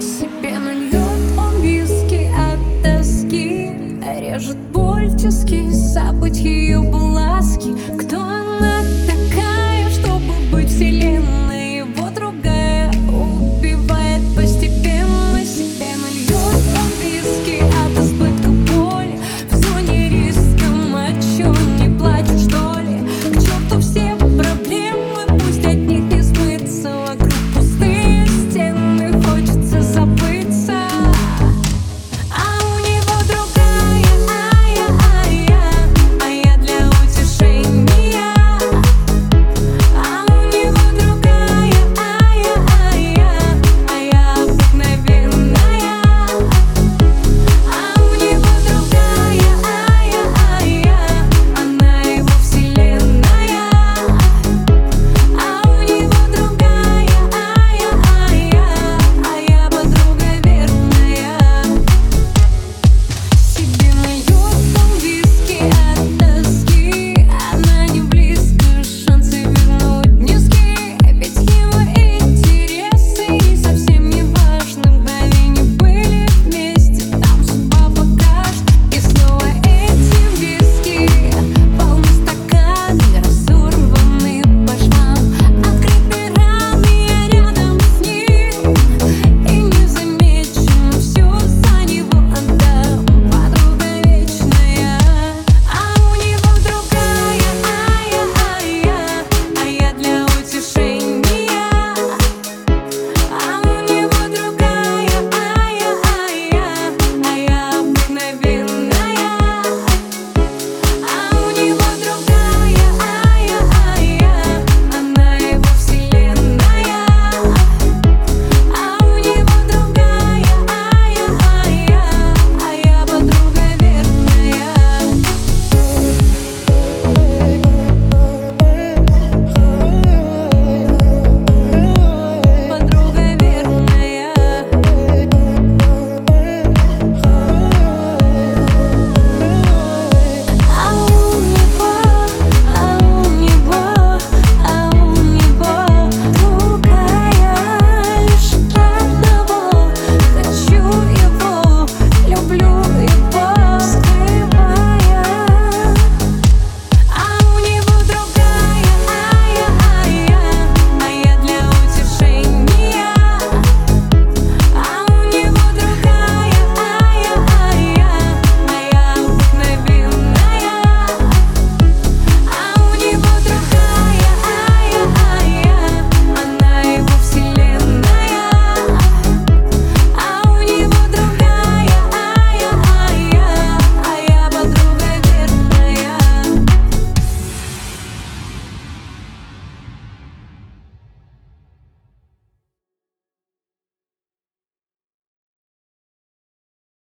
Себе нальет он виски от тоски Режет боль тиски.